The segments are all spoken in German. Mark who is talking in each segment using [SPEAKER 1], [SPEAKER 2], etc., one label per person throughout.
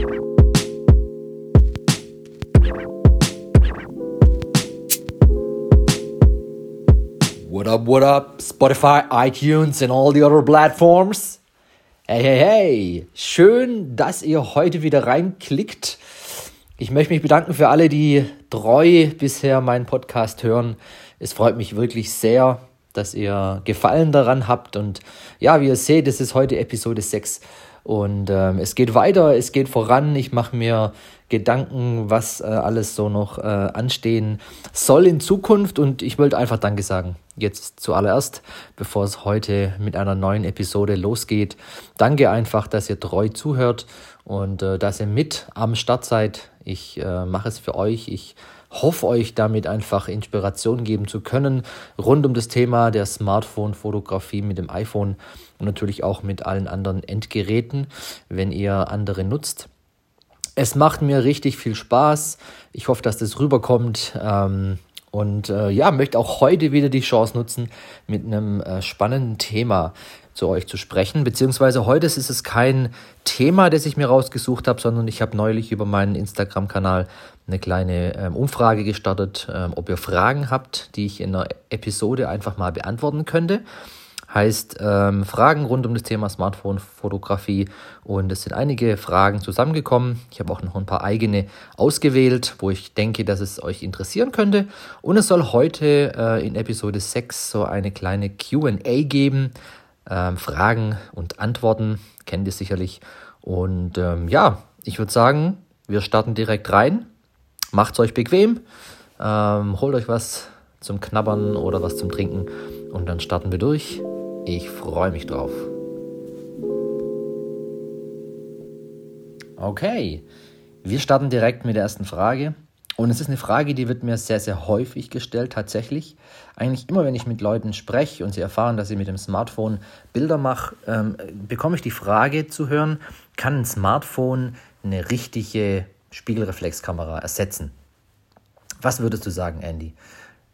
[SPEAKER 1] What up, what up, Spotify, iTunes and all the other platforms? Hey, hey, hey, schön, dass ihr heute wieder reinklickt. Ich möchte mich bedanken für alle, die treu bisher meinen Podcast hören. Es freut mich wirklich sehr, dass ihr Gefallen daran habt. Und ja, wie ihr seht, es ist heute Episode 6 und ähm, es geht weiter, es geht voran. Ich mache mir Gedanken, was äh, alles so noch äh, anstehen soll in Zukunft. Und ich wollte einfach Danke sagen. Jetzt zuallererst, bevor es heute mit einer neuen Episode losgeht. Danke einfach, dass ihr treu zuhört und äh, dass ihr mit am Start seid. Ich äh, mache es für euch. Ich hoffe euch damit einfach Inspiration geben zu können rund um das Thema der Smartphone-Fotografie mit dem iPhone und natürlich auch mit allen anderen Endgeräten, wenn ihr andere nutzt. Es macht mir richtig viel Spaß. Ich hoffe, dass das rüberkommt. Ähm, und äh, ja, möchte auch heute wieder die Chance nutzen, mit einem äh, spannenden Thema zu euch zu sprechen. Beziehungsweise heute ist es kein Thema, das ich mir rausgesucht habe, sondern ich habe neulich über meinen Instagram-Kanal eine kleine ähm, Umfrage gestartet, ähm, ob ihr Fragen habt, die ich in einer Episode einfach mal beantworten könnte. Heißt ähm, Fragen rund um das Thema Smartphone-Fotografie und es sind einige Fragen zusammengekommen. Ich habe auch noch ein paar eigene ausgewählt, wo ich denke, dass es euch interessieren könnte. Und es soll heute äh, in Episode 6 so eine kleine QA geben. Ähm, Fragen und Antworten kennt ihr sicherlich. Und ähm, ja, ich würde sagen, wir starten direkt rein. Macht es euch bequem, ähm, holt euch was zum Knabbern oder was zum Trinken und dann starten wir durch. Ich freue mich drauf. Okay, wir starten direkt mit der ersten Frage. Und es ist eine Frage, die wird mir sehr, sehr häufig gestellt, tatsächlich. Eigentlich immer, wenn ich mit Leuten spreche und sie erfahren, dass ich mit dem Smartphone Bilder mache, ähm, bekomme ich die Frage zu hören, kann ein Smartphone eine richtige Spiegelreflexkamera ersetzen. Was würdest du sagen, Andy?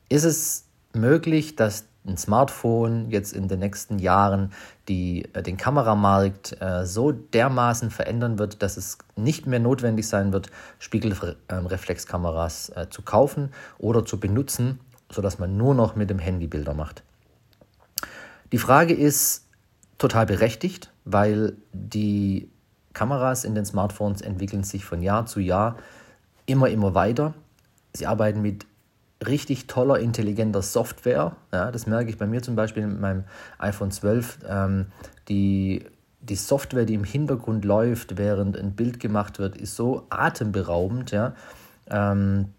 [SPEAKER 1] Ist es möglich, dass ein Smartphone jetzt in den nächsten Jahren die, äh, den Kameramarkt äh, so dermaßen verändern wird, dass es nicht mehr notwendig sein wird, Spiegelreflexkameras äh, zu kaufen oder zu benutzen, sodass man nur noch mit dem Handy Bilder macht. Die Frage ist total berechtigt, weil die Kameras in den Smartphones entwickeln sich von Jahr zu Jahr immer, immer weiter. Sie arbeiten mit richtig toller, intelligenter Software. Ja, das merke ich bei mir zum Beispiel mit meinem iPhone 12. Ähm, die, die Software, die im Hintergrund läuft, während ein Bild gemacht wird, ist so atemberaubend, ja, ähm,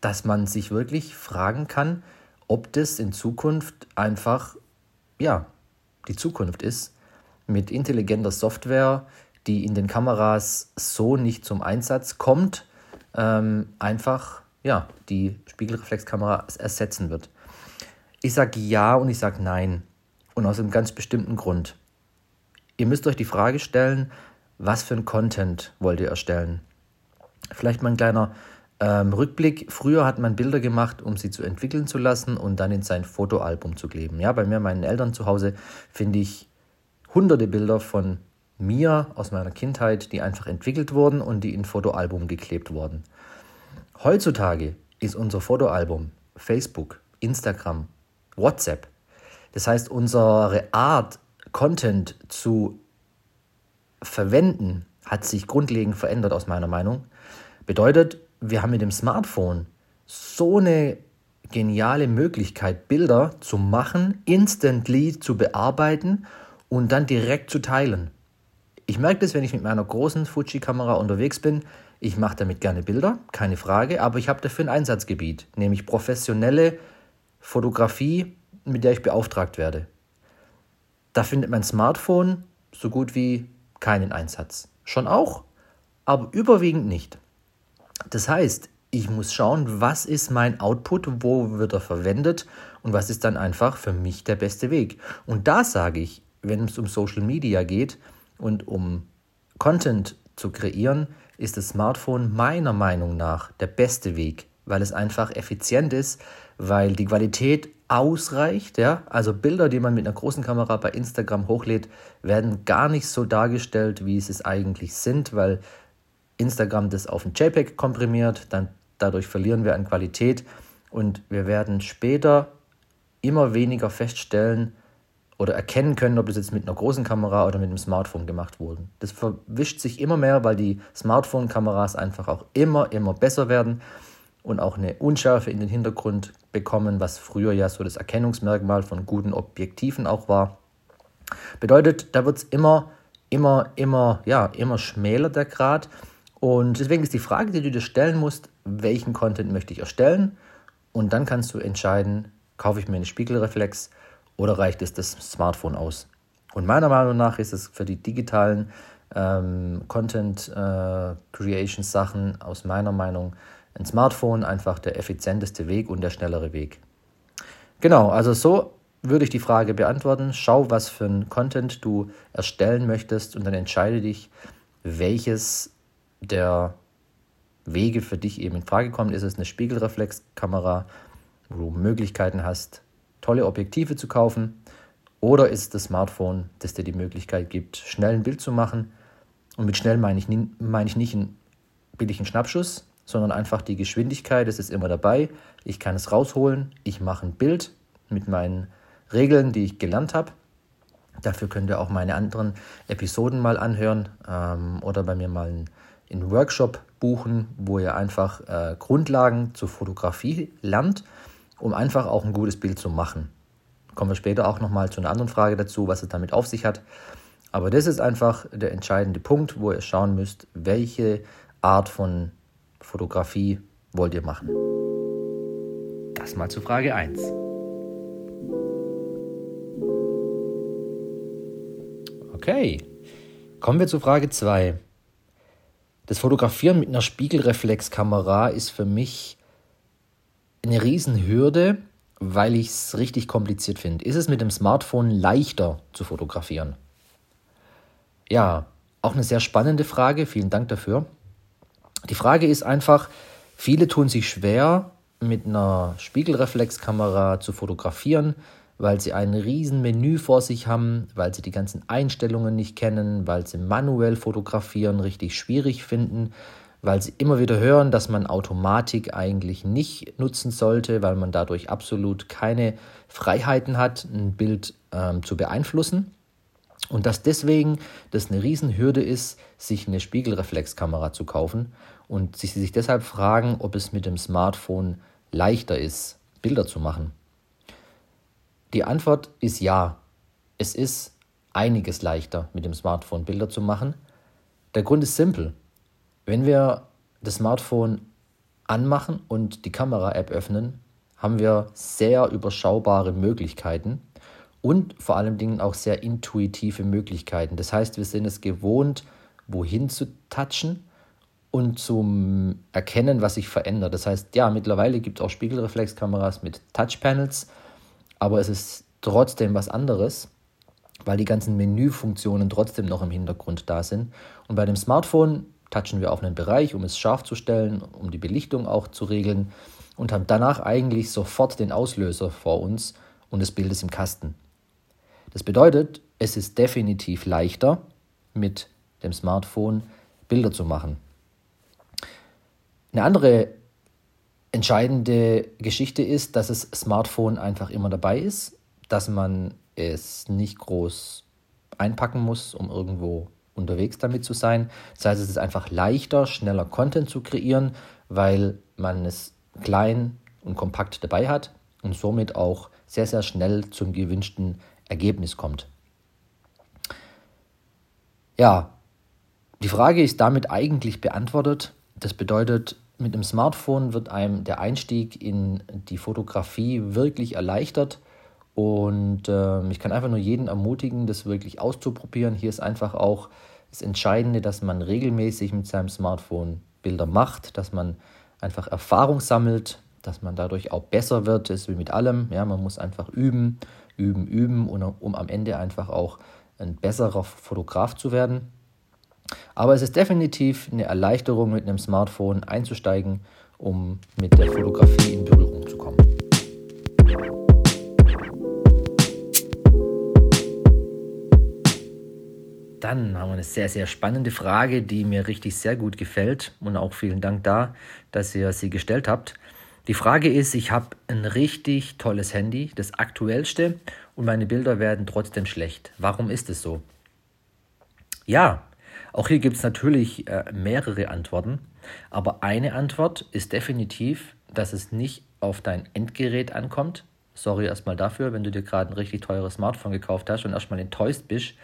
[SPEAKER 1] dass man sich wirklich fragen kann, ob das in Zukunft einfach ja, die Zukunft ist, mit intelligenter Software die in den Kameras so nicht zum Einsatz kommt, ähm, einfach ja, die Spiegelreflexkamera ersetzen wird. Ich sage ja und ich sage nein. Und aus einem ganz bestimmten Grund. Ihr müsst euch die Frage stellen, was für ein Content wollt ihr erstellen? Vielleicht mal ein kleiner ähm, Rückblick. Früher hat man Bilder gemacht, um sie zu entwickeln zu lassen und dann in sein Fotoalbum zu kleben. Ja, bei mir, meinen Eltern zu Hause, finde ich hunderte Bilder von mir aus meiner Kindheit, die einfach entwickelt wurden und die in Fotoalbum geklebt wurden. Heutzutage ist unser Fotoalbum Facebook, Instagram, WhatsApp. Das heißt, unsere Art, Content zu verwenden, hat sich grundlegend verändert aus meiner Meinung. Bedeutet, wir haben mit dem Smartphone so eine geniale Möglichkeit, Bilder zu machen, instantly zu bearbeiten und dann direkt zu teilen. Ich merke das, wenn ich mit meiner großen Fuji-Kamera unterwegs bin. Ich mache damit gerne Bilder, keine Frage, aber ich habe dafür ein Einsatzgebiet, nämlich professionelle Fotografie, mit der ich beauftragt werde. Da findet mein Smartphone so gut wie keinen Einsatz. Schon auch, aber überwiegend nicht. Das heißt, ich muss schauen, was ist mein Output, wo wird er verwendet und was ist dann einfach für mich der beste Weg. Und da sage ich, wenn es um Social Media geht, und um Content zu kreieren, ist das Smartphone meiner Meinung nach der beste Weg, weil es einfach effizient ist, weil die Qualität ausreicht. Ja? Also Bilder, die man mit einer großen Kamera bei Instagram hochlädt, werden gar nicht so dargestellt, wie sie es eigentlich sind, weil Instagram das auf ein JPEG komprimiert, dann dadurch verlieren wir an Qualität und wir werden später immer weniger feststellen oder erkennen können, ob das jetzt mit einer großen Kamera oder mit einem Smartphone gemacht wurde. Das verwischt sich immer mehr, weil die Smartphone-Kameras einfach auch immer, immer besser werden und auch eine Unschärfe in den Hintergrund bekommen, was früher ja so das Erkennungsmerkmal von guten Objektiven auch war. Bedeutet, da wird es immer, immer, immer, ja, immer schmäler der Grad. Und deswegen ist die Frage, die du dir stellen musst, welchen Content möchte ich erstellen? Und dann kannst du entscheiden, kaufe ich mir eine Spiegelreflex oder reicht es das Smartphone aus? Und meiner Meinung nach ist es für die digitalen ähm, Content äh, Creation Sachen aus meiner Meinung ein Smartphone einfach der effizienteste Weg und der schnellere Weg. Genau, also so würde ich die Frage beantworten. Schau, was für ein Content du erstellen möchtest und dann entscheide dich, welches der Wege für dich eben in Frage kommt. Ist es eine Spiegelreflexkamera, wo du Möglichkeiten hast, tolle Objektive zu kaufen? Oder ist es das Smartphone, das dir die Möglichkeit gibt, schnell ein Bild zu machen? Und mit schnell meine ich, meine ich nicht einen billigen Schnappschuss, sondern einfach die Geschwindigkeit, das ist immer dabei. Ich kann es rausholen, ich mache ein Bild mit meinen Regeln, die ich gelernt habe. Dafür könnt ihr auch meine anderen Episoden mal anhören ähm, oder bei mir mal einen, einen, Workshop buchen, wo ihr einfach äh, Grundlagen zur Fotografie lernt, um einfach auch ein gutes Bild zu machen. Kommen wir später auch nochmal zu einer anderen Frage dazu, was es damit auf sich hat. Aber das ist einfach der entscheidende Punkt, wo ihr schauen müsst, welche Art von Fotografie wollt ihr machen? Das mal zu Frage 1. Okay, kommen wir zu Frage 2. Das Fotografieren mit einer Spiegelreflexkamera ist für mich eine Riesenhürde, weil ich es richtig kompliziert finde. Ist es mit dem Smartphone leichter zu fotografieren? Ja, auch eine sehr spannende Frage. Vielen Dank dafür. Die Frage ist einfach, viele tun sich schwer, mit einer Spiegelreflexkamera zu fotografieren, weil sie ein riesen Menü vor sich haben, weil sie die ganzen Einstellungen nicht kennen, weil sie manuell fotografieren richtig schwierig finden, weil sie immer wieder hören, dass man Automatik eigentlich nicht nutzen sollte, weil man dadurch absolut keine Freiheiten hat, ein Bild ähm, zu beeinflussen. Und dass deswegen das eine Riesenhürde ist, sich eine Spiegelreflexkamera zu kaufen und sich, sich deshalb fragen, ob es mit dem Smartphone leichter ist, Bilder zu machen. Die Antwort ist ja. Es ist einiges leichter, mit dem Smartphone Bilder zu machen. Der Grund ist simpel. Wenn wir das Smartphone anmachen und die Kamera-App öffnen, haben wir sehr überschaubare Möglichkeiten und vor allen Dingen auch sehr intuitive Möglichkeiten. Das heißt, wir sind es gewohnt, wohin zu touchen und zum Erkennen, was sich verändert. Das heißt, ja, mittlerweile gibt es auch Spiegelreflexkameras mit Touchpanels, aber es ist trotzdem was anderes, weil die ganzen Menüfunktionen trotzdem noch im Hintergrund da sind. Und bei dem Smartphone touchen wir auf einen Bereich, um es scharf zu stellen, um die Belichtung auch zu regeln und haben danach eigentlich sofort den Auslöser vor uns und das Bild ist im Kasten. Das bedeutet, es ist definitiv leichter, mit dem Smartphone Bilder zu machen. Eine andere entscheidende Geschichte ist, dass das Smartphone einfach immer dabei ist, dass man es nicht groß einpacken muss, um irgendwo unterwegs damit zu sein. Das heißt, es ist einfach leichter, schneller Content zu kreieren, weil man es klein und kompakt dabei hat und somit auch sehr, sehr schnell zum gewünschten Ergebnis kommt. Ja, die Frage ist damit eigentlich beantwortet. Das bedeutet, mit dem Smartphone wird einem der Einstieg in die Fotografie wirklich erleichtert. Und äh, ich kann einfach nur jeden ermutigen, das wirklich auszuprobieren. Hier ist einfach auch das Entscheidende, dass man regelmäßig mit seinem Smartphone Bilder macht, dass man einfach Erfahrung sammelt, dass man dadurch auch besser wird, das ist wie mit allem. Ja, man muss einfach üben üben, üben, um am Ende einfach auch ein besserer Fotograf zu werden. Aber es ist definitiv eine Erleichterung, mit einem Smartphone einzusteigen, um mit der Fotografie in Berührung zu kommen. Dann haben wir eine sehr, sehr spannende Frage, die mir richtig sehr gut gefällt. Und auch vielen Dank da, dass ihr sie gestellt habt. Die Frage ist, ich habe ein richtig tolles Handy, das aktuellste, und meine Bilder werden trotzdem schlecht. Warum ist es so? Ja, auch hier gibt es natürlich äh, mehrere Antworten, aber eine Antwort ist definitiv, dass es nicht auf dein Endgerät ankommt. Sorry erstmal dafür, wenn du dir gerade ein richtig teures Smartphone gekauft hast und erstmal enttäuscht bist.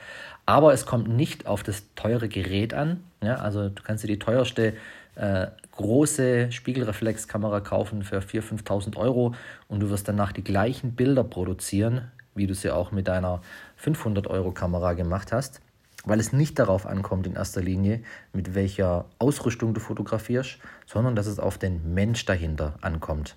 [SPEAKER 1] Aber es kommt nicht auf das teure Gerät an. Ja, also du kannst dir die teuerste äh, große Spiegelreflexkamera kaufen für 4.000, 5.000 Euro und du wirst danach die gleichen Bilder produzieren, wie du sie auch mit deiner 500 Euro Kamera gemacht hast, weil es nicht darauf ankommt in erster Linie, mit welcher Ausrüstung du fotografierst, sondern dass es auf den Mensch dahinter ankommt.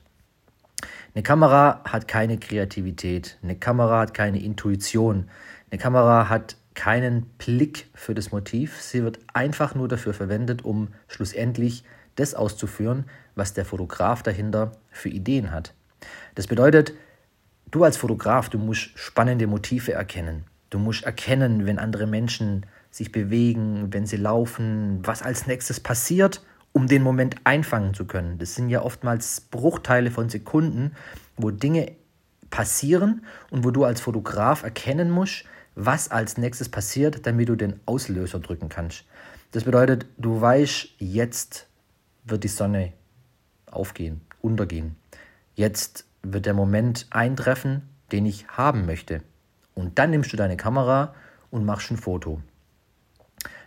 [SPEAKER 1] Eine Kamera hat keine Kreativität, eine Kamera hat keine Intuition, eine Kamera hat keinen Blick für das Motiv. Sie wird einfach nur dafür verwendet, um schlussendlich das auszuführen, was der Fotograf dahinter für Ideen hat. Das bedeutet, du als Fotograf, du musst spannende Motive erkennen. Du musst erkennen, wenn andere Menschen sich bewegen, wenn sie laufen, was als nächstes passiert, um den Moment einfangen zu können. Das sind ja oftmals Bruchteile von Sekunden, wo Dinge passieren und wo du als Fotograf erkennen musst, was als nächstes passiert, damit du den Auslöser drücken kannst. Das bedeutet, du weißt, jetzt wird die Sonne aufgehen, untergehen. Jetzt wird der Moment eintreffen, den ich haben möchte. Und dann nimmst du deine Kamera und machst ein Foto.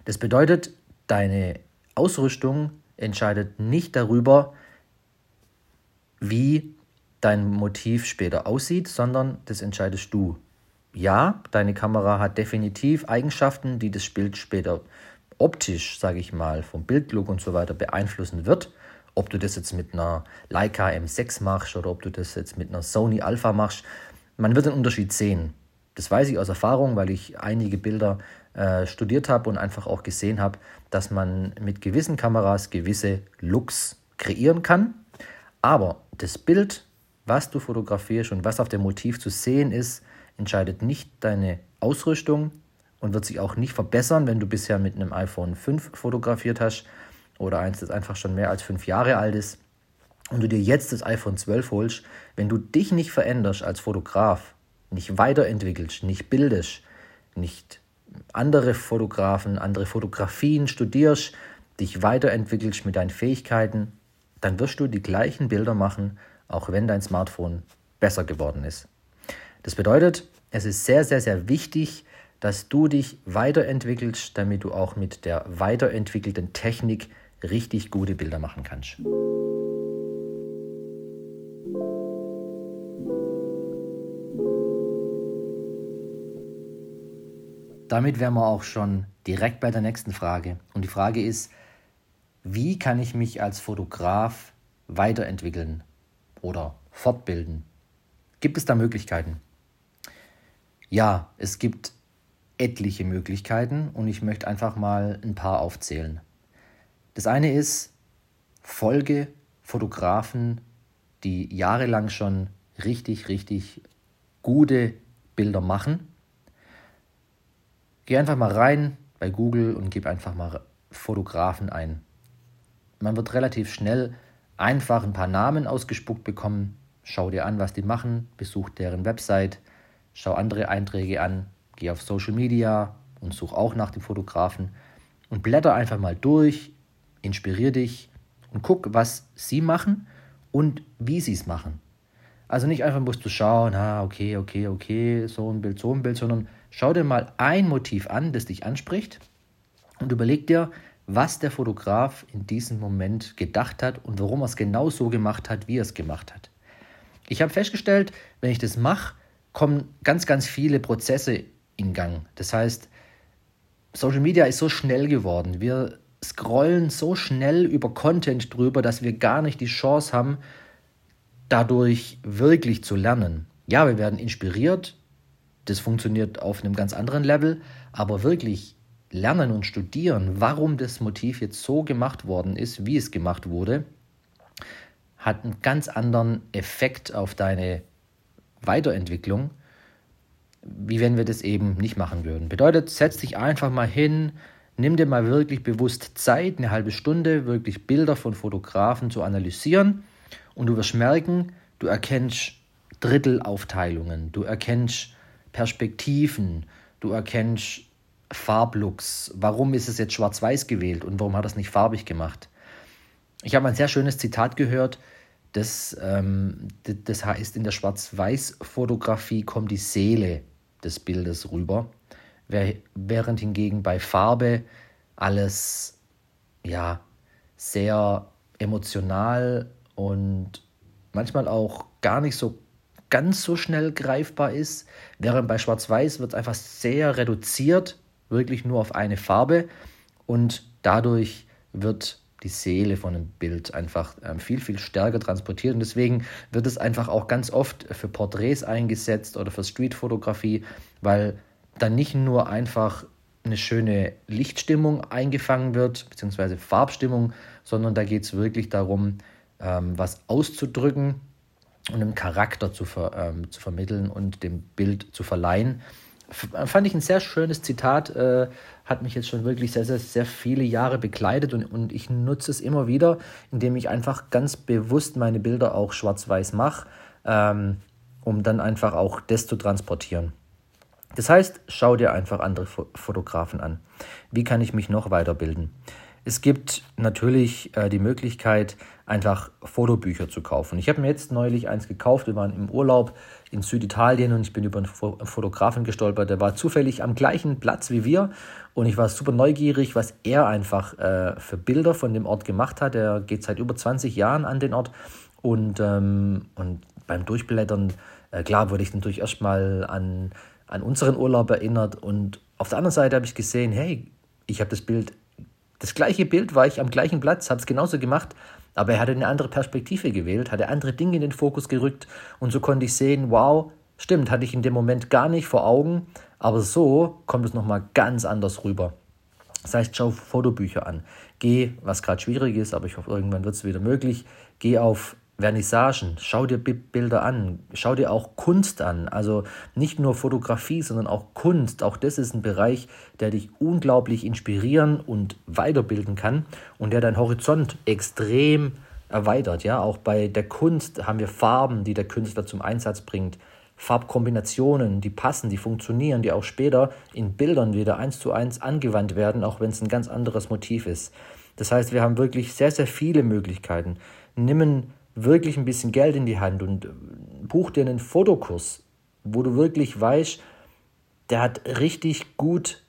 [SPEAKER 1] Das bedeutet, deine Ausrüstung entscheidet nicht darüber, wie dein Motiv später aussieht, sondern das entscheidest du ja, deine Kamera hat definitiv Eigenschaften, die das Bild später optisch, sage ich mal, vom Bildlook und so weiter beeinflussen wird. Ob du das jetzt mit einer Leica M6 machst oder ob du das jetzt mit einer Sony Alpha machst, man wird den Unterschied sehen. Das weiß ich aus Erfahrung, weil ich einige Bilder äh, studiert habe und einfach auch gesehen habe, dass man mit gewissen Kameras gewisse Looks kreieren kann. Aber das Bild, was du fotografierst und was auf dem Motiv zu sehen ist, entscheidet nicht deine Ausrüstung und wird sich auch nicht verbessern, wenn du bisher mit einem iPhone 5 fotografiert hast oder eins, das einfach schon mehr als fünf Jahre alt ist und du dir jetzt das iPhone 12 holst, wenn du dich nicht veränderst als Fotograf, nicht weiterentwickelst, nicht bildest, nicht andere Fotografen, andere Fotografien studierst, dich weiterentwickelst mit deinen Fähigkeiten, dann wirst du die gleichen Bilder machen, auch wenn dein Smartphone besser geworden ist. Das bedeutet, es ist sehr, sehr, sehr wichtig, dass du dich weiterentwickelst, damit du auch mit der weiterentwickelten Technik richtig gute Bilder machen kannst. Damit wären wir auch schon direkt bei der nächsten Frage. Und die Frage ist, wie kann ich mich als Fotograf weiterentwickeln oder fortbilden? Gibt es da Möglichkeiten? Ja, es gibt etliche Möglichkeiten und ich möchte einfach mal ein paar aufzählen. Das eine ist, folge Fotografen, die jahrelang schon richtig, richtig gute Bilder machen. Geh einfach mal rein bei Google und gib einfach mal Fotografen ein. Man wird relativ schnell einfach ein paar Namen ausgespuckt bekommen. Schau dir an, was die machen, besuch deren Website, schau andere Einträge an, geh auf Social Media und such auch nach dem Fotografen und blätter einfach mal durch, inspirier dich und guck, was sie machen und wie sie es machen. Also nicht einfach musst du schauen, ah, okay, okay, okay, so ein Bild, so ein Bild, sondern schau dir mal ein Motiv an, das dich anspricht und überleg dir, was der Fotograf in diesem Moment gedacht hat und warum er es genau so gemacht hat, wie er es gemacht hat. Ich habe festgestellt, wenn ich das mache, kommen ganz, ganz viele Prozesse in Gang. Das heißt, Social Media ist so schnell geworden. Wir scrollen so schnell über Content drüber, dass wir gar nicht die Chance haben, dadurch wirklich zu lernen. Ja, wir werden inspiriert. Das funktioniert auf einem ganz anderen Level. Aber wirklich lernen und studieren, warum das Motiv jetzt so gemacht worden ist, wie es gemacht wurde, hat einen ganz anderen Effekt auf deine Weiterentwicklung, wie wenn wir das eben nicht machen würden. Bedeutet, setz dich einfach mal hin, nimm dir mal wirklich bewusst Zeit, eine halbe Stunde, wirklich Bilder von Fotografen zu analysieren und du wirst merken, du erkennst Drittelaufteilungen, du erkennst Perspektiven, du erkennst Farblooks. Warum ist es jetzt schwarz-weiß gewählt und warum hat er es nicht farbig gemacht? Ich habe ein sehr schönes Zitat gehört, das, ähm, das heißt, in der Schwarz-Weiß-Fotografie kommt die Seele des Bildes rüber, während hingegen bei Farbe alles ja sehr emotional und manchmal auch gar nicht so ganz so schnell greifbar ist, während bei Schwarz-Weiß wird es einfach sehr reduziert, wirklich nur auf eine Farbe. Und dadurch wird die Seele von einem Bild einfach ähm, viel, viel stärker transportiert. Und deswegen wird es einfach auch ganz oft für Porträts eingesetzt oder für Streetfotografie, weil dann nicht nur einfach eine schöne Lichtstimmung eingefangen wird, beziehungsweise Farbstimmung, sondern da geht es wirklich darum, ähm, was auszudrücken und einen Charakter zu, ver, ähm, zu vermitteln und dem Bild zu verleihen. Fand ich ein sehr schönes Zitat, äh, hat mich jetzt schon wirklich sehr, sehr, sehr viele Jahre begleitet und, und ich nutze es immer wieder, indem ich einfach ganz bewusst meine Bilder auch schwarz-weiß mache, ähm, um dann einfach auch das zu transportieren. Das heißt, schau dir einfach andere Fotografen an. Wie kann ich mich noch weiterbilden? Es gibt natürlich äh, die Möglichkeit, einfach Fotobücher zu kaufen. Ich habe mir jetzt neulich eins gekauft. Wir waren im Urlaub in Süditalien und ich bin über einen Fotografen gestolpert. Der war zufällig am gleichen Platz wie wir und ich war super neugierig, was er einfach äh, für Bilder von dem Ort gemacht hat. Er geht seit über 20 Jahren an den Ort und, ähm, und beim Durchblättern, äh, klar, wurde ich natürlich erstmal an, an unseren Urlaub erinnert und auf der anderen Seite habe ich gesehen, hey, ich habe das Bild das gleiche Bild war ich am gleichen Platz, habe es genauso gemacht, aber er hatte eine andere Perspektive gewählt, hatte andere Dinge in den Fokus gerückt und so konnte ich sehen, wow, stimmt, hatte ich in dem Moment gar nicht vor Augen, aber so kommt es nochmal ganz anders rüber. Das heißt, schau Fotobücher an. Geh, was gerade schwierig ist, aber ich hoffe, irgendwann wird es wieder möglich, geh auf Vernissagen, schau dir Bilder an, schau dir auch Kunst an. Also nicht nur Fotografie, sondern auch Kunst. Auch das ist ein Bereich, der dich unglaublich inspirieren und weiterbilden kann und der deinen Horizont extrem erweitert. Ja, auch bei der Kunst haben wir Farben, die der Künstler zum Einsatz bringt. Farbkombinationen, die passen, die funktionieren, die auch später in Bildern wieder eins zu eins angewandt werden, auch wenn es ein ganz anderes Motiv ist. Das heißt, wir haben wirklich sehr, sehr viele Möglichkeiten. Nimm wirklich ein bisschen Geld in die Hand und äh, buch dir einen Fotokurs, wo du wirklich weißt, der hat richtig gut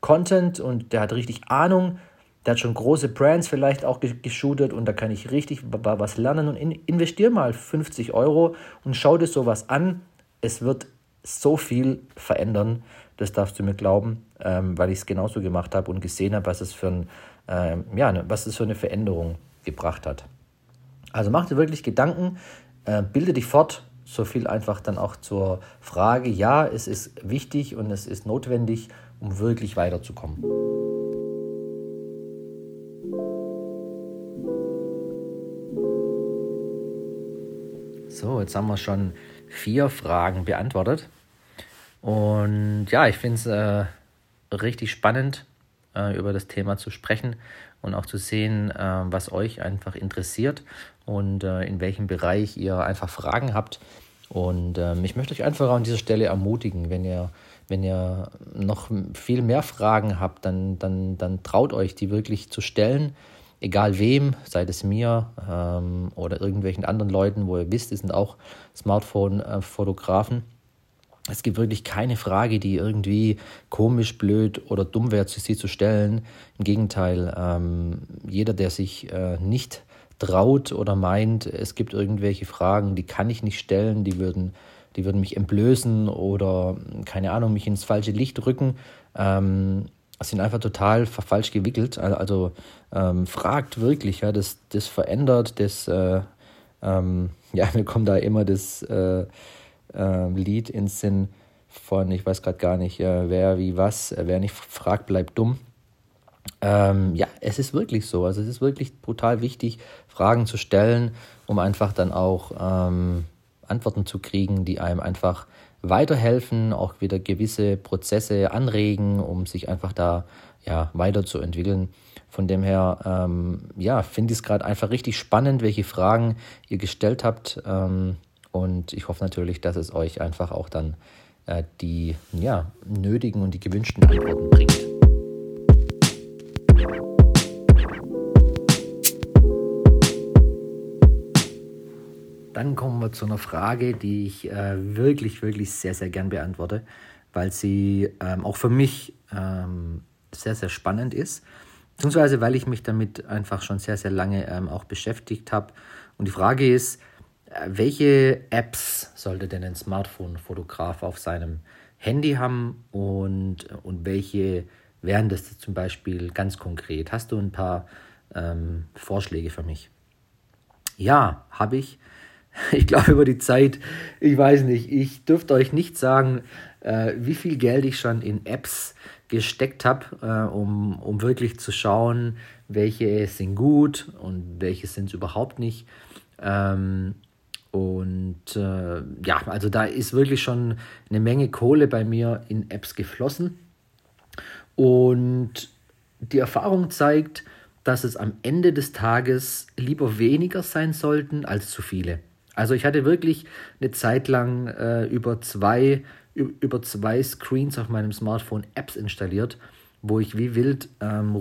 [SPEAKER 1] Content und der hat richtig Ahnung, der hat schon große Brands vielleicht auch geshootet und da kann ich richtig was lernen und investier mal 50 Euro und schau dir sowas an. Es wird so viel verändern, das darfst du mir glauben, ähm, weil ich es genauso gemacht habe und gesehen habe, was ähm, ja, ne, was es für eine Veränderung gebracht hat. Also mach dir wirklich Gedanken, äh, bilde dich fort, so viel einfach dann auch zur Frage, ja, es ist wichtig und es ist notwendig, um wirklich weiterzukommen. So, jetzt haben wir schon vier Fragen beantwortet. Und ja, ich finde es äh, richtig spannend, äh, über das Thema zu sprechen und auch zu sehen, äh, was euch einfach interessiert und äh, in welchem Bereich ihr einfach Fragen habt. Und ähm, ich möchte euch einfach an dieser Stelle ermutigen, wenn ihr, wenn ihr noch viel mehr Fragen habt, dann, dann, dann traut euch, die wirklich zu stellen. Egal wem, sei es mir ähm, oder irgendwelchen anderen Leuten, wo ihr wisst, die sind auch Smartphone-Fotografen. Es gibt wirklich keine Frage, die irgendwie komisch, blöd oder dumm wäre, sie zu stellen. Im Gegenteil, ähm, jeder, der sich äh, nicht traut oder meint, es gibt irgendwelche Fragen, die kann ich nicht stellen, die würden, die würden mich entblößen oder, keine Ahnung, mich ins falsche Licht rücken, ähm, sind einfach total falsch gewickelt. Also ähm, fragt wirklich, ja, das, das verändert, das, äh, ähm, ja, mir kommt da immer das äh, äh, Lied ins Sinn von, ich weiß gerade gar nicht, äh, wer wie was, wer nicht fragt, bleibt dumm. Ähm, ja, es ist wirklich so. Also es ist wirklich brutal wichtig, Fragen zu stellen, um einfach dann auch ähm, Antworten zu kriegen, die einem einfach weiterhelfen, auch wieder gewisse Prozesse anregen, um sich einfach da ja, weiterzuentwickeln. Von dem her, ähm, ja, finde ich es gerade einfach richtig spannend, welche Fragen ihr gestellt habt. Ähm, und ich hoffe natürlich, dass es euch einfach auch dann äh, die ja, nötigen und die gewünschten Antworten bringt. Dann kommen wir zu einer Frage, die ich äh, wirklich, wirklich sehr, sehr gern beantworte, weil sie ähm, auch für mich ähm, sehr, sehr spannend ist. Beziehungsweise weil ich mich damit einfach schon sehr, sehr lange ähm, auch beschäftigt habe. Und die Frage ist, welche Apps sollte denn ein Smartphone-Fotograf auf seinem Handy haben und, und welche wären das zum Beispiel ganz konkret? Hast du ein paar ähm, Vorschläge für mich? Ja, habe ich. Ich glaube über die Zeit, ich weiß nicht, ich dürfte euch nicht sagen, äh, wie viel Geld ich schon in Apps gesteckt habe, äh, um, um wirklich zu schauen, welche sind gut und welche sind es überhaupt nicht. Ähm, und äh, ja, also da ist wirklich schon eine Menge Kohle bei mir in Apps geflossen. Und die Erfahrung zeigt, dass es am Ende des Tages lieber weniger sein sollten als zu viele. Also ich hatte wirklich eine Zeit lang äh, über, zwei, über zwei Screens auf meinem Smartphone Apps installiert, wo ich wie wild ähm,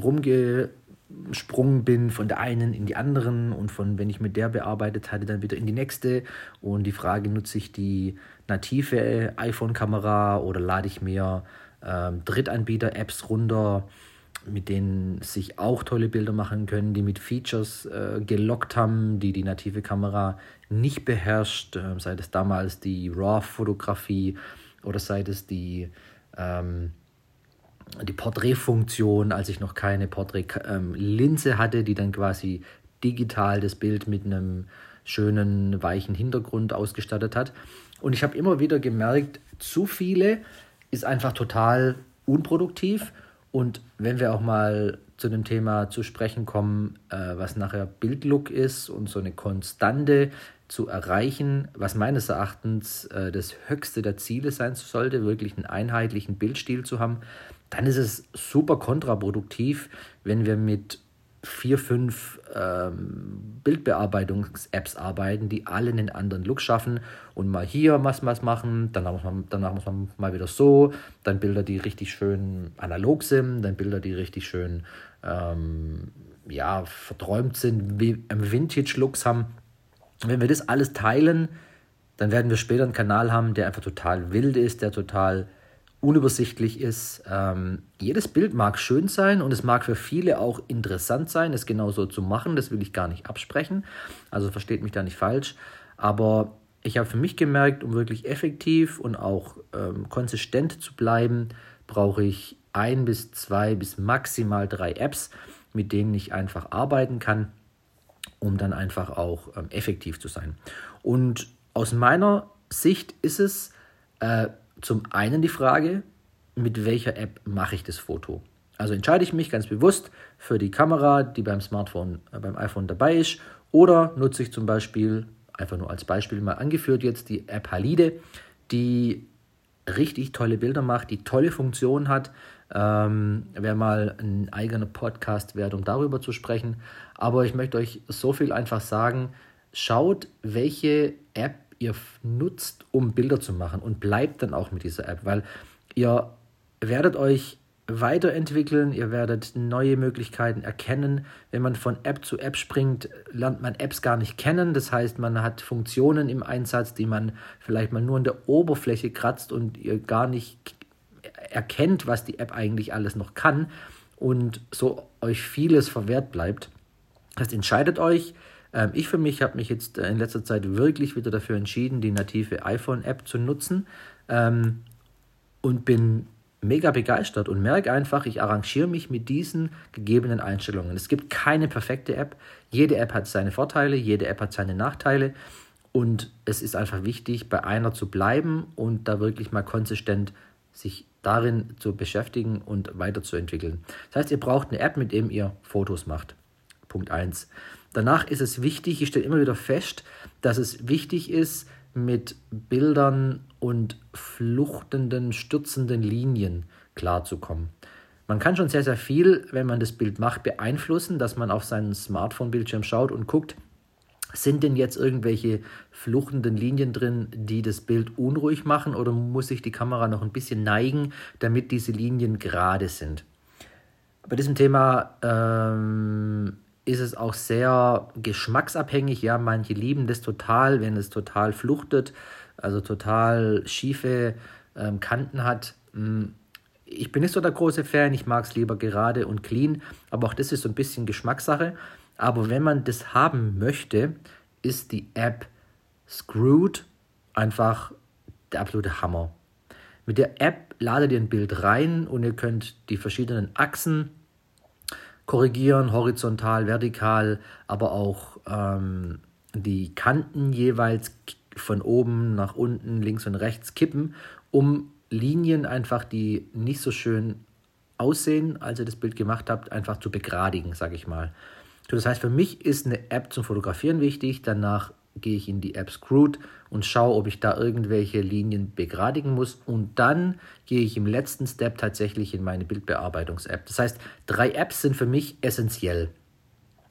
[SPEAKER 1] rumgesprungen bin von der einen in die anderen und von, wenn ich mit der bearbeitet hatte, dann wieder in die nächste. Und die Frage, nutze ich die native iPhone-Kamera oder lade ich mir ähm, Drittanbieter-Apps runter? mit denen sich auch tolle Bilder machen können, die mit Features äh, gelockt haben, die die native Kamera nicht beherrscht, äh, sei es damals die RAW-Fotografie oder sei es die, ähm, die Porträtfunktion, als ich noch keine Porträtlinse ähm, hatte, die dann quasi digital das Bild mit einem schönen, weichen Hintergrund ausgestattet hat. Und ich habe immer wieder gemerkt, zu viele ist einfach total unproduktiv und wenn wir auch mal zu dem Thema zu sprechen kommen, äh, was nachher Bildlook ist und so eine Konstante zu erreichen, was meines Erachtens äh, das höchste der Ziele sein sollte, wirklich einen einheitlichen Bildstil zu haben, dann ist es super kontraproduktiv, wenn wir mit vier, fünf ähm, Bildbearbeitungs-Apps arbeiten, die alle einen anderen Look schaffen und mal hier was, was machen, danach muss, man, danach muss man mal wieder so, dann Bilder, die richtig schön analog sind, dann Bilder, die richtig schön ähm, ja, verträumt sind, wie Vintage-Looks haben. Wenn wir das alles teilen, dann werden wir später einen Kanal haben, der einfach total wild ist, der total unübersichtlich ist. Ähm, jedes Bild mag schön sein und es mag für viele auch interessant sein, es genauso zu machen. Das will ich gar nicht absprechen. Also versteht mich da nicht falsch. Aber ich habe für mich gemerkt, um wirklich effektiv und auch ähm, konsistent zu bleiben, brauche ich ein bis zwei bis maximal drei Apps, mit denen ich einfach arbeiten kann, um dann einfach auch ähm, effektiv zu sein. Und aus meiner Sicht ist es äh, zum einen die Frage, mit welcher App mache ich das Foto? Also entscheide ich mich ganz bewusst für die Kamera, die beim Smartphone, äh, beim iPhone dabei ist, oder nutze ich zum Beispiel, einfach nur als Beispiel mal angeführt jetzt, die App Halide, die richtig tolle Bilder macht, die tolle Funktion hat. Ähm, Wäre mal ein eigener Podcast wert, um darüber zu sprechen. Aber ich möchte euch so viel einfach sagen, schaut, welche App ihr nutzt, um Bilder zu machen und bleibt dann auch mit dieser App, weil ihr werdet euch weiterentwickeln, ihr werdet neue Möglichkeiten erkennen. Wenn man von App zu App springt, lernt man Apps gar nicht kennen. Das heißt, man hat Funktionen im Einsatz, die man vielleicht mal nur in der Oberfläche kratzt und ihr gar nicht erkennt, was die App eigentlich alles noch kann und so euch vieles verwehrt bleibt. Das entscheidet euch, ähm, ich für mich habe mich jetzt äh, in letzter Zeit wirklich wieder dafür entschieden, die native iPhone-App zu nutzen ähm, und bin mega begeistert und merke einfach, ich arrangiere mich mit diesen gegebenen Einstellungen. Es gibt keine perfekte App. Jede App hat seine Vorteile, jede App hat seine Nachteile. Und es ist einfach wichtig, bei einer zu bleiben und da wirklich mal konsistent sich darin zu beschäftigen und weiterzuentwickeln. Das heißt, ihr braucht eine App, mit der ihr Fotos macht. Punkt 1. Danach ist es wichtig, ich stelle immer wieder fest, dass es wichtig ist, mit Bildern und fluchtenden, stürzenden Linien klarzukommen. Man kann schon sehr, sehr viel, wenn man das Bild macht, beeinflussen, dass man auf seinen Smartphone-Bildschirm schaut und guckt, sind denn jetzt irgendwelche fluchtenden Linien drin, die das Bild unruhig machen oder muss sich die Kamera noch ein bisschen neigen, damit diese Linien gerade sind? Bei diesem Thema ähm, ist es auch sehr geschmacksabhängig. Ja, manche lieben das total, wenn es total fluchtet, also total schiefe ähm, Kanten hat. Hm, ich bin nicht so der große Fan, ich mag es lieber gerade und clean, aber auch das ist so ein bisschen Geschmackssache. Aber wenn man das haben möchte, ist die App Screwed einfach der absolute Hammer. Mit der App ladet ihr ein Bild rein und ihr könnt die verschiedenen Achsen korrigieren, horizontal, vertikal, aber auch ähm, die Kanten jeweils von oben nach unten, links und rechts kippen, um Linien einfach, die nicht so schön aussehen, als ihr das Bild gemacht habt, einfach zu begradigen, sage ich mal. Das heißt, für mich ist eine App zum Fotografieren wichtig. Danach gehe ich in die App Screwed und schaue, ob ich da irgendwelche Linien begradigen muss. Und dann gehe ich im letzten Step tatsächlich in meine Bildbearbeitungs-App. Das heißt, drei Apps sind für mich essentiell.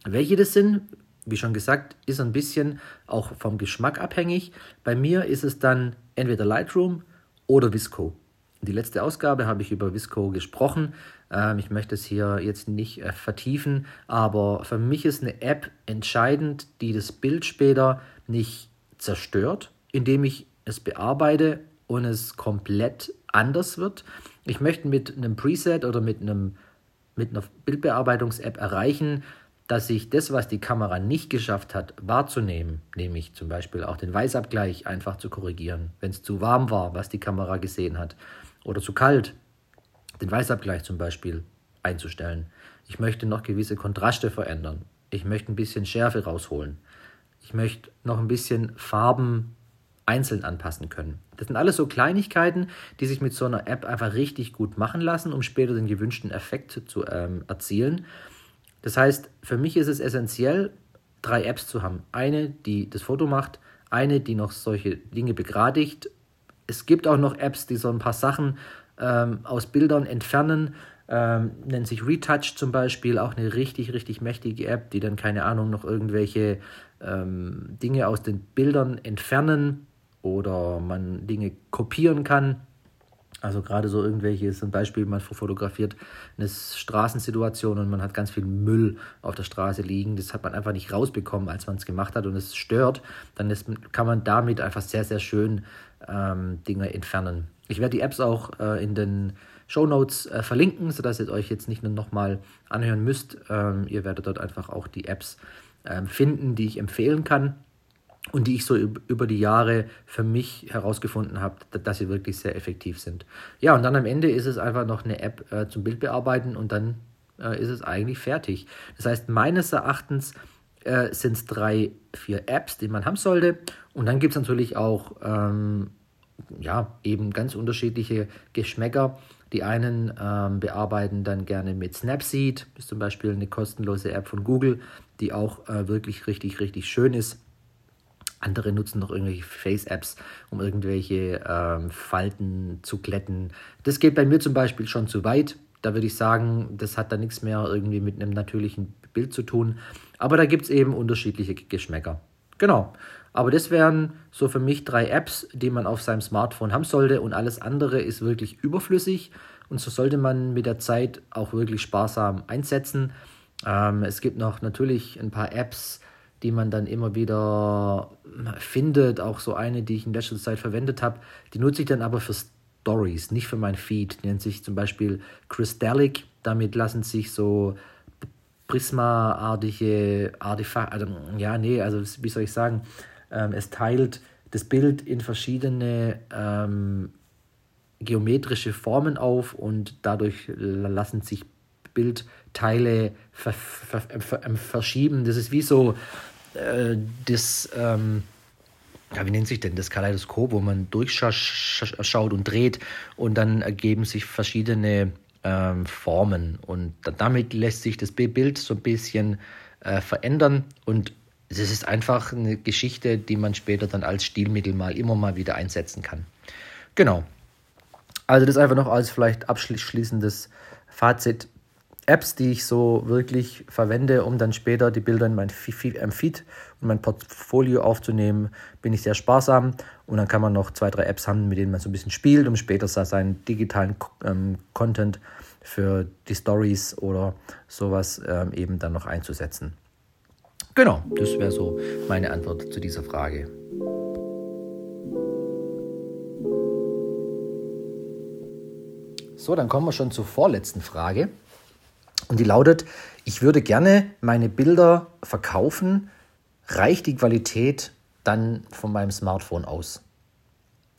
[SPEAKER 1] Welche das sind, wie schon gesagt, ist ein bisschen auch vom Geschmack abhängig. Bei mir ist es dann entweder Lightroom oder Visco. Die letzte Ausgabe habe ich über Visco gesprochen. Ähm, ich möchte es hier jetzt nicht äh, vertiefen, aber für mich ist eine App entscheidend, die das Bild später nicht zerstört, indem ich es bearbeite und es komplett anders wird. Ich möchte mit einem Preset oder mit, einem, mit einer Bildbearbeitungs-App erreichen, dass ich das, was die Kamera nicht geschafft hat, wahrzunehmen, nämlich zum Beispiel auch den Weißabgleich einfach zu korrigieren, wenn es zu warm war, was die Kamera gesehen hat, oder zu kalt, den Weißabgleich zum Beispiel einzustellen. Ich möchte noch gewisse Kontraste verändern. Ich möchte ein bisschen Schärfe rausholen. Ich möchte noch ein bisschen Farben einzeln anpassen können. Das sind alles so Kleinigkeiten, die sich mit so einer App einfach richtig gut machen lassen, um später den gewünschten Effekt zu ähm, erzielen. Das heißt, für mich ist es essentiell, drei Apps zu haben. Eine, die das Foto macht, eine, die noch solche Dinge begradigt es gibt auch noch Apps, die so ein paar Sachen ähm, aus Bildern entfernen. Ähm, nennt sich Retouch zum Beispiel, auch eine richtig, richtig mächtige App, die dann, keine Ahnung, noch irgendwelche ähm, Dinge aus den Bildern entfernen oder man Dinge kopieren kann. Also gerade so irgendwelche, zum Beispiel man fotografiert eine Straßensituation und man hat ganz viel Müll auf der Straße liegen. Das hat man einfach nicht rausbekommen, als man es gemacht hat und es stört. Dann ist, kann man damit einfach sehr, sehr schön ähm, Dinge entfernen. Ich werde die Apps auch äh, in den Show Notes äh, verlinken, sodass ihr euch jetzt nicht nur nochmal anhören müsst. Ähm, ihr werdet dort einfach auch die Apps ähm, finden, die ich empfehlen kann und die ich so über die Jahre für mich herausgefunden habe, dass sie wirklich sehr effektiv sind. Ja, und dann am Ende ist es einfach noch eine App äh, zum Bildbearbeiten und dann äh, ist es eigentlich fertig. Das heißt, meines Erachtens äh, sind es drei, vier Apps, die man haben sollte. Und dann gibt es natürlich auch ähm, ja, eben ganz unterschiedliche Geschmäcker. Die einen ähm, bearbeiten dann gerne mit Snapseed, ist zum Beispiel eine kostenlose App von Google, die auch äh, wirklich richtig, richtig schön ist. Andere nutzen noch irgendwelche Face-Apps, um irgendwelche ähm, Falten zu glätten. Das geht bei mir zum Beispiel schon zu weit. Da würde ich sagen, das hat da nichts mehr irgendwie mit einem natürlichen Bild zu tun. Aber da gibt es eben unterschiedliche Geschmäcker. Genau. Aber das wären so für mich drei Apps, die man auf seinem Smartphone haben sollte und alles andere ist wirklich überflüssig und so sollte man mit der Zeit auch wirklich sparsam einsetzen. Ähm, es gibt noch natürlich ein paar Apps, die man dann immer wieder findet. Auch so eine, die ich in letzter Zeit verwendet habe. Die nutze ich dann aber für Stories, nicht für mein Feed. Die nennt sich zum Beispiel Crystallic. Damit lassen sich so Prisma-artige Artefakte, also, ja, nee, also wie soll ich sagen, ähm, es teilt das Bild in verschiedene ähm, geometrische Formen auf und dadurch lassen sich Bildteile ver ver ver ähm, verschieben. Das ist wie so äh, das, ähm, ja, wie nennt sich denn das Kaleidoskop, wo man durchschaut und dreht und dann ergeben sich verschiedene ähm, Formen und damit lässt sich das Bild so ein bisschen äh, verändern und es ist einfach eine Geschichte, die man später dann als Stilmittel mal immer mal wieder einsetzen kann. Genau. Also das einfach noch als vielleicht abschließendes Fazit. Apps, die ich so wirklich verwende, um dann später die Bilder in mein Feed und mein Portfolio aufzunehmen, bin ich sehr sparsam. Und dann kann man noch zwei, drei Apps haben, mit denen man so ein bisschen spielt, um später seinen digitalen ähm, Content für die Stories oder sowas ähm, eben dann noch einzusetzen. Genau, das wäre so meine Antwort zu dieser Frage. So, dann kommen wir schon zur vorletzten Frage. Und die lautet, ich würde gerne meine Bilder verkaufen, reicht die Qualität dann von meinem Smartphone aus?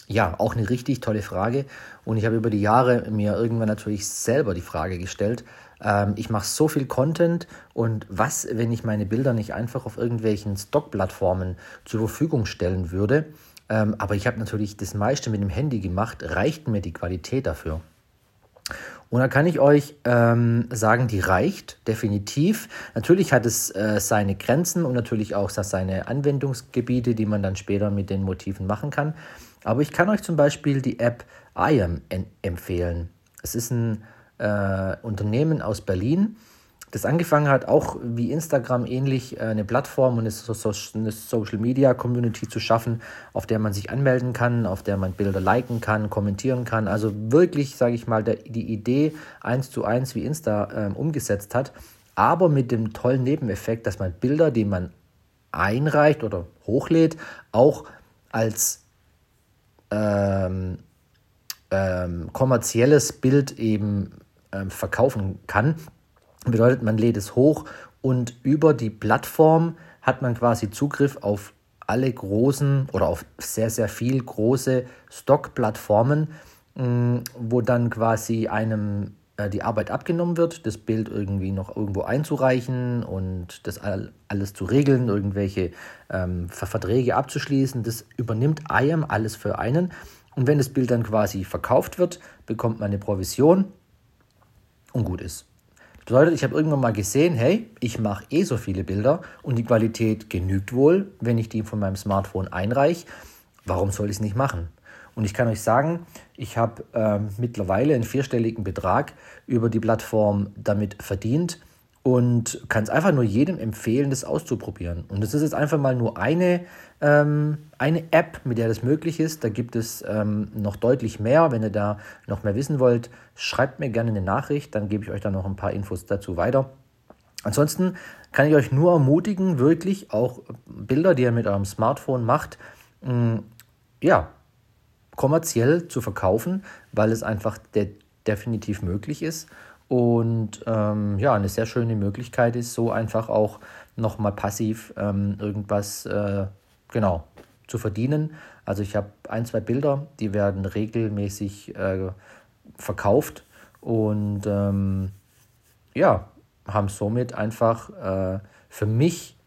[SPEAKER 1] Ja, auch eine richtig tolle Frage. Und ich habe über die Jahre mir irgendwann natürlich selber die Frage gestellt. Ähm, ich mache so viel Content und was, wenn ich meine Bilder nicht einfach auf irgendwelchen Stock-Plattformen zur Verfügung stellen würde? Ähm, aber ich habe natürlich das meiste mit dem Handy gemacht. Reicht mir die Qualität dafür? Und da kann ich euch ähm, sagen, die reicht definitiv. Natürlich hat es äh, seine Grenzen und natürlich auch seine Anwendungsgebiete, die man dann später mit den Motiven machen kann. Aber ich kann euch zum Beispiel die App IAM empfehlen. Es ist ein äh, Unternehmen aus Berlin, das angefangen hat, auch wie Instagram ähnlich äh, eine Plattform und eine, Social Media Community zu schaffen, auf der man sich anmelden kann, auf der man Bilder liken kann, kommentieren kann. Also wirklich, sage ich mal, der, die Idee eins zu eins wie Insta äh, umgesetzt hat, aber mit dem tollen Nebeneffekt, dass man Bilder, die man einreicht oder hochlädt, auch als ähm, ähm, kommerzielles Bild eben ähm, verkaufen kann. Bedeutet, man lädt es hoch und über die Plattform hat man quasi Zugriff auf alle großen oder auf sehr, sehr viel große Stock-Plattformen, mm, wo dann quasi einem äh, die Arbeit abgenommen wird, das Bild irgendwie noch irgendwo einzureichen und das alles zu regeln, irgendwelche ähm, Verträge abzuschließen. Das übernimmt IAM alles für einen. Und wenn das Bild dann quasi verkauft wird, bekommt man eine Provision und gut ist. Das bedeutet, ich habe irgendwann mal gesehen, hey, ich mache eh so viele Bilder und die Qualität genügt wohl, wenn ich die von meinem Smartphone einreiche. Warum soll ich es nicht machen? Und ich kann euch sagen, ich habe äh, mittlerweile einen vierstelligen Betrag über die Plattform damit verdient und kann es einfach nur jedem empfehlen, das auszuprobieren. Und das ist jetzt einfach mal nur eine, ähm, eine App, mit der das möglich ist. Da gibt es ähm, noch deutlich mehr. Wenn ihr da noch mehr wissen wollt, schreibt mir gerne eine Nachricht, dann gebe ich euch da noch ein paar Infos dazu weiter. Ansonsten kann ich euch nur ermutigen, wirklich auch Bilder, die ihr mit eurem Smartphone macht, mh, mm, ja, kommerziell zu verkaufen, weil es einfach de definitiv möglich ist und ähm, ja, eine sehr schöne Möglichkeit ist, so einfach auch nochmal passiv ähm, irgendwas äh, genau zu verdienen. Also ich habe ein, zwei Bilder, die werden regelmäßig äh, verkauft und ähm, ja, haben somit einfach äh, für mich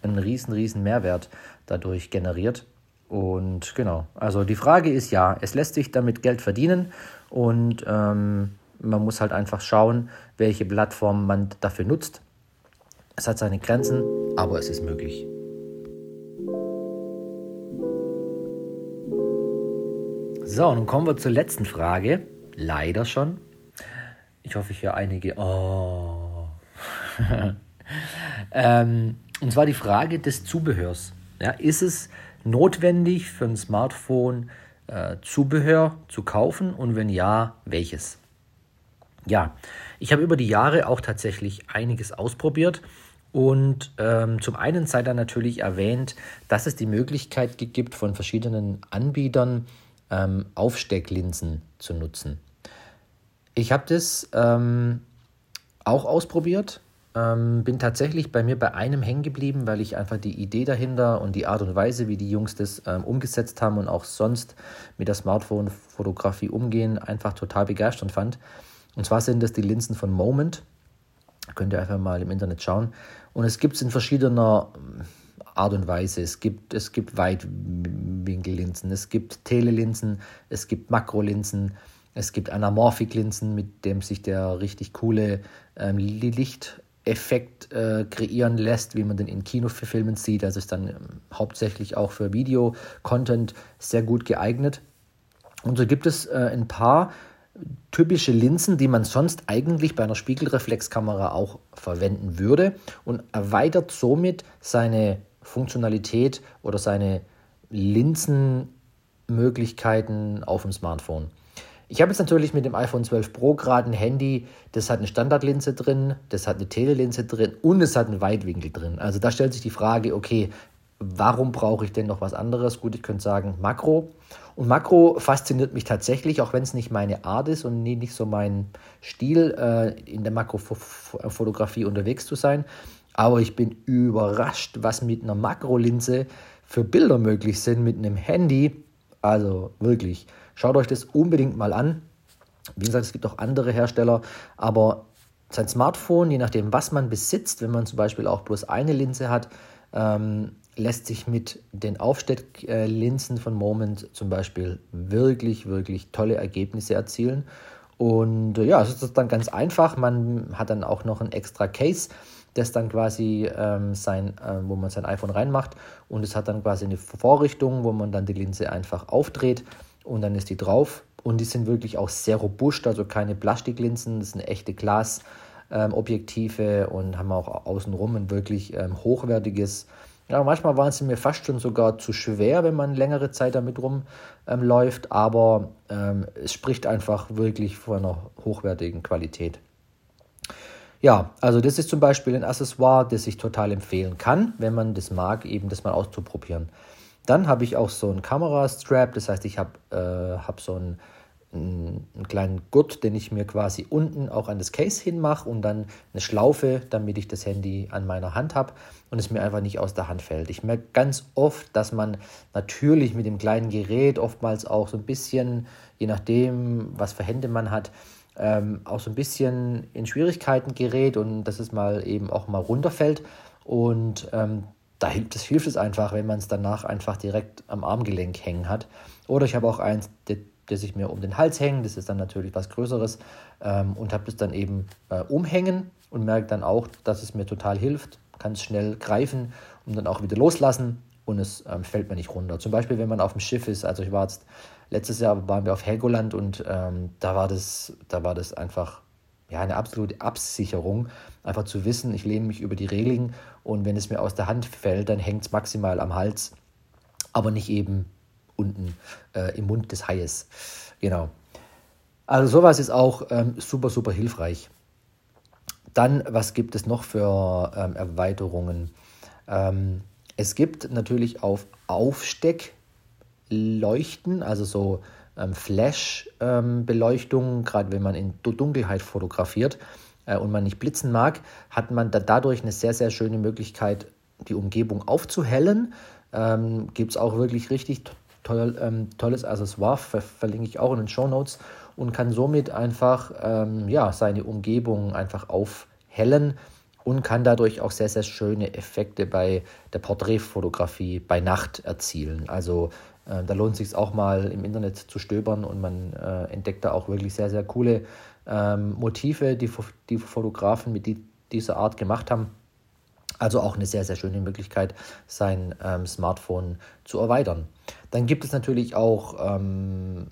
[SPEAKER 1] einen riesen, riesen Mehrwert dadurch generiert. Und genau, also die Frage ist ja, es lässt sich damit Geld verdienen und ähm, man muss halt einfach schauen, welche Plattform man dafür nutzt. Es hat seine Grenzen, aber es ist möglich. So, nun kommen wir zur letzten Frage. Leider schon. Ich hoffe, ich höre einige. Oh. ähm, und zwar die Frage des Zubehörs. Ja, ist es notwendig für ein Smartphone äh, Zubehör zu kaufen und wenn ja, welches? Ja, ich habe über die Jahre auch tatsächlich einiges ausprobiert. Und ähm, zum einen sei da natürlich erwähnt, dass es die Möglichkeit gibt, von verschiedenen Anbietern ähm, Aufstecklinsen zu nutzen. Ich habe das ähm, auch ausprobiert, ähm, bin tatsächlich bei mir bei einem hängen geblieben, weil ich einfach die Idee dahinter und die Art und Weise, wie die Jungs das ähm, umgesetzt haben und auch sonst mit der Smartphone-Fotografie umgehen, einfach total begeisternd fand. Und zwar sind das die Linsen von Moment. Könnt ihr einfach mal im Internet schauen. Und es gibt es in verschiedener ähm, Art und Weise. Es gibt, es gibt Weitwinkellinsen, es gibt Telelinsen, es gibt Makrolinsen, es gibt Anamorphiklinsen, mit dem sich der richtig coole ähm, Licht Effekt äh, kreieren lässt, wie man den in Kinofilmen sieht. Also ist dann ähm, hauptsächlich auch für Video-Content sehr gut geeignet. Und so gibt es äh, ein paar typische Linsen, die man sonst eigentlich bei einer Spiegelreflexkamera auch verwenden würde und erweitert somit seine Funktionalität oder seine Linsenmöglichkeiten auf dem Smartphone. Ich habe jetzt natürlich mit dem iPhone 12 Pro gerade ein Handy, das hat eine Standardlinse drin, das hat eine Telelinse drin und es hat einen Weitwinkel drin. Also da stellt sich die Frage, okay, warum brauche ich denn noch was anderes? Gut, ich könnte sagen Makro. Und Makro fasziniert mich tatsächlich, auch wenn es nicht meine Art ist und nicht so mein Stil, äh, in der Makrofotografie unterwegs zu sein. Aber ich bin überrascht, was mit einer Makrolinse für Bilder möglich sind mit einem Handy. Also wirklich. Schaut euch das unbedingt mal an. Wie gesagt, es gibt auch andere Hersteller, aber sein Smartphone, je nachdem, was man besitzt, wenn man zum Beispiel auch bloß eine Linse hat, ähm, lässt sich mit den Aufstecklinsen von Moment zum Beispiel wirklich, wirklich tolle Ergebnisse erzielen. Und ja, es ist dann ganz einfach. Man hat dann auch noch ein extra Case, das dann quasi ähm, sein, äh, wo man sein iPhone reinmacht. Und es hat dann quasi eine Vorrichtung, wo man dann die Linse einfach aufdreht und dann ist die drauf. Und die sind wirklich auch sehr robust, also keine Plastiklinsen, das sind echte Glasobjektive ähm, und haben auch außenrum ein wirklich ähm, hochwertiges. Ja, manchmal waren sie mir fast schon sogar zu schwer, wenn man längere Zeit damit rumläuft, ähm, aber ähm, es spricht einfach wirklich von einer hochwertigen Qualität. Ja, also das ist zum Beispiel ein Accessoire, das ich total empfehlen kann, wenn man das mag, eben das mal auszuprobieren. Dann habe ich auch so einen Kamerastrap, das heißt, ich habe äh, hab so einen, einen, kleinen Gurt, den ich mir quasi unten auch an das Case hinmache und dann eine Schlaufe, damit ich das Handy an meiner Hand habe und es mir einfach nicht aus der Hand fällt. Ich merke ganz oft, dass man natürlich mit dem kleinen Gerät oftmals auch so ein bisschen, je nachdem, was für Hände man hat, ähm, auch so ein bisschen in Schwierigkeiten gerät und dass es mal eben auch mal runterfällt. Und ähm, da hilft es, hilft es einfach, wenn man es danach einfach direkt am Armgelenk hängen hat. Oder ich habe auch eins, das ich mir um den Hals hänge, das ist dann natürlich was Größeres ähm, und habe das dann eben äh, umhängen und merke dann auch, dass es mir total hilft, kann es schnell greifen und dann auch wieder loslassen und es ähm, fällt mir nicht runter. Zum Beispiel, wenn man auf dem Schiff ist, also ich war jetzt, letztes Jahr waren wir auf Helgoland und ähm, da, war das, da war das einfach ja, eine absolute Absicherung, einfach zu wissen, ich lehne mich über die Reling und wenn es mir aus der Hand fällt, dann hängt es maximal am Hals, aber nicht eben unten äh, im Mund des Haies. Genau. Also sowas ist auch ähm, super, super hilfreich. Dann, was gibt es noch für ähm, Erweiterungen? Ähm, es gibt natürlich auf Aufsteckleuchten, also so ähm, Flash-Beleuchtung, ähm, gerade wenn man in Dunkelheit fotografiert äh, und man nicht blitzen mag, hat man da dadurch eine sehr, sehr schöne Möglichkeit, die Umgebung aufzuhellen. Ähm, Gibt es auch wirklich richtig toll, ähm, tolles Accessoire, ver verlinke ich auch in den Show Notes und kann somit einfach ähm, ja, seine Umgebung einfach aufhellen und kann dadurch auch sehr, sehr schöne Effekte bei der Porträtfotografie bei Nacht erzielen. Also äh, da lohnt es sich auch mal im Internet zu stöbern und man äh, entdeckt da auch wirklich sehr, sehr coole ähm, Motive, die die Fotografen mit die, dieser Art gemacht haben. Also auch eine sehr, sehr schöne Möglichkeit, sein ähm, Smartphone zu erweitern. Dann gibt es natürlich auch ähm,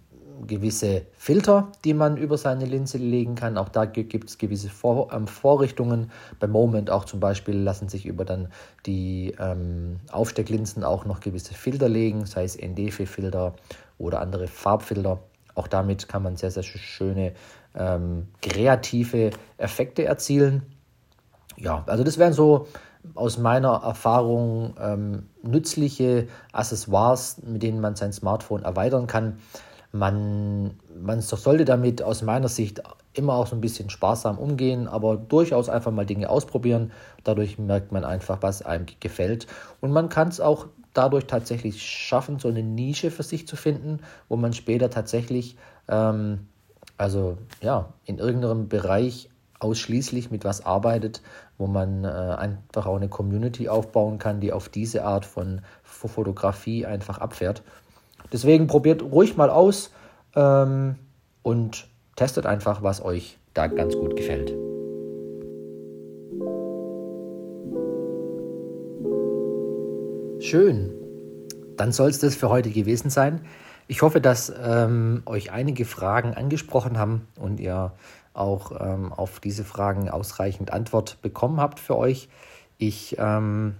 [SPEAKER 1] gewisse Filter, die man über seine Linse legen kann. Auch da gibt es gewisse Vor ähm, Vorrichtungen. Bei Moment auch zum Beispiel lassen sich über dann die ähm, Aufstecklinsen auch noch gewisse Filter legen, sei es ND-Filter oder andere Farbfilter. Auch damit kann man sehr, sehr schöne ähm, kreative Effekte erzielen. Ja, also das wären so aus meiner Erfahrung ähm, nützliche Accessoires, mit denen man sein Smartphone erweitern kann. Man, man sollte damit aus meiner Sicht immer auch so ein bisschen sparsam umgehen, aber durchaus einfach mal Dinge ausprobieren. Dadurch merkt man einfach, was einem gefällt. Und man kann es auch dadurch tatsächlich schaffen, so eine Nische für sich zu finden, wo man später tatsächlich, ähm, also ja, in irgendeinem Bereich ausschließlich mit was arbeitet, wo man äh, einfach auch eine Community aufbauen kann, die auf diese Art von Fotografie einfach abfährt. Deswegen probiert ruhig mal aus ähm, und testet einfach, was euch da ganz gut gefällt. Schön. Dann soll es das für heute gewesen sein. Ich hoffe, dass ähm, euch einige Fragen angesprochen haben und ihr auch ähm, auf diese Fragen ausreichend Antwort bekommen habt für euch. Ich ähm,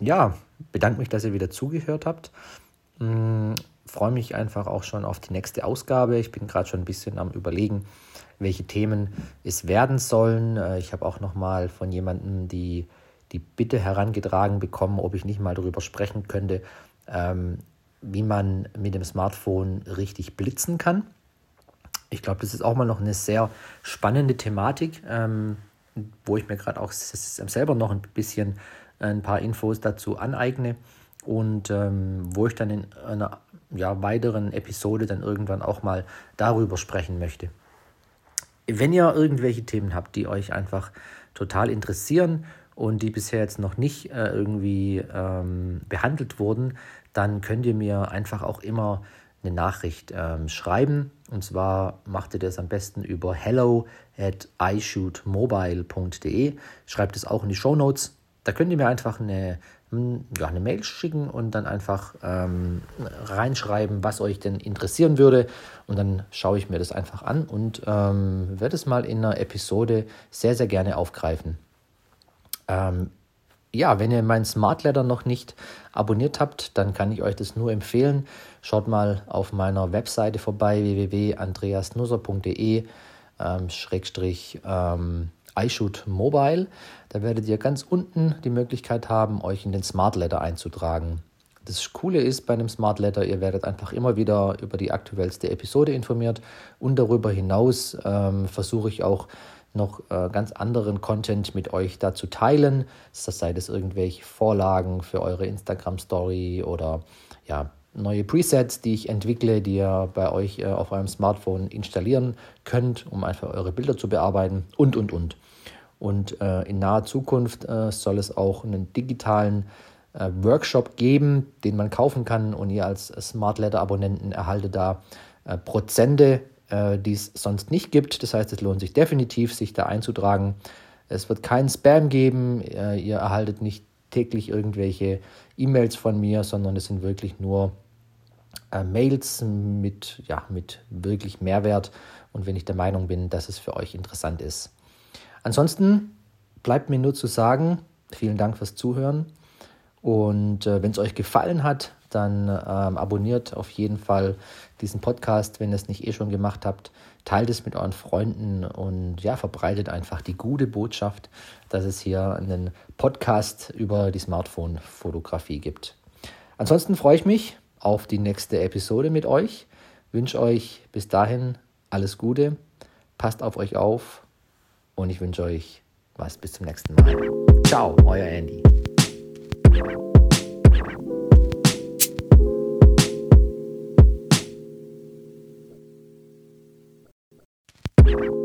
[SPEAKER 1] ja, bedanke mich, dass ihr wieder zugehört habt. Hm, freue mich einfach auch schon auf die nächste Ausgabe. Ich bin gerade schon ein bisschen am Überlegen, welche Themen es werden sollen. Äh, ich habe auch noch mal von jemandem die, die Bitte herangetragen bekommen, ob ich nicht mal darüber sprechen könnte, ähm, wie man mit dem Smartphone richtig blitzen kann. Ich glaube, das ist auch mal noch eine sehr spannende Thematik, ähm, wo ich mir gerade auch selber noch ein bisschen ein paar Infos dazu aneigne und ähm, wo ich dann in einer ja, weiteren Episode dann irgendwann auch mal darüber sprechen möchte. Wenn ihr irgendwelche Themen habt, die euch einfach total interessieren und die bisher jetzt noch nicht äh, irgendwie ähm, behandelt wurden, dann könnt ihr mir einfach auch immer eine Nachricht ähm, schreiben. Und zwar macht ihr das am besten über hello at ishootmobile.de. Schreibt es auch in die Show Notes. Da könnt ihr mir einfach eine, hm, ja, eine Mail schicken und dann einfach ähm, reinschreiben, was euch denn interessieren würde. Und dann schaue ich mir das einfach an und ähm, werde es mal in einer Episode sehr, sehr gerne aufgreifen. Ja, wenn ihr meinen Smart Letter noch nicht abonniert habt, dann kann ich euch das nur empfehlen. Schaut mal auf meiner Webseite vorbei www.andreasnusser.de ähm, Schrägstrich ähm, iShoot Mobile. Da werdet ihr ganz unten die Möglichkeit haben, euch in den Smart Letter einzutragen. Das Coole ist bei einem Smart Letter, ihr werdet einfach immer wieder über die aktuellste Episode informiert und darüber hinaus ähm, versuche ich auch noch äh, ganz anderen Content mit euch da zu teilen. Das sei das irgendwelche Vorlagen für eure Instagram Story oder ja, neue Presets, die ich entwickle, die ihr bei euch äh, auf eurem Smartphone installieren könnt, um einfach eure Bilder zu bearbeiten und, und, und. Und äh, in naher Zukunft äh, soll es auch einen digitalen äh, Workshop geben, den man kaufen kann und ihr als Smart Letter Abonnenten erhaltet da äh, Prozente, äh, die es sonst nicht gibt. Das heißt, es lohnt sich definitiv, sich da einzutragen. Es wird keinen Spam geben, ihr erhaltet nicht täglich irgendwelche E-Mails von mir, sondern es sind wirklich nur äh, Mails mit, ja, mit wirklich Mehrwert und wenn ich der Meinung bin, dass es für euch interessant ist. Ansonsten bleibt mir nur zu sagen, vielen Dank fürs Zuhören und äh, wenn es euch gefallen hat, dann ähm, abonniert auf jeden Fall diesen Podcast, wenn ihr es nicht eh schon gemacht habt. Teilt es mit euren Freunden und ja, verbreitet einfach die gute Botschaft, dass es hier einen Podcast über die Smartphone-Fotografie gibt. Ansonsten freue ich mich auf die nächste Episode mit euch. Wünsche euch bis dahin alles Gute, passt auf euch auf und ich wünsche euch was bis zum nächsten Mal. Ciao, euer Andy. you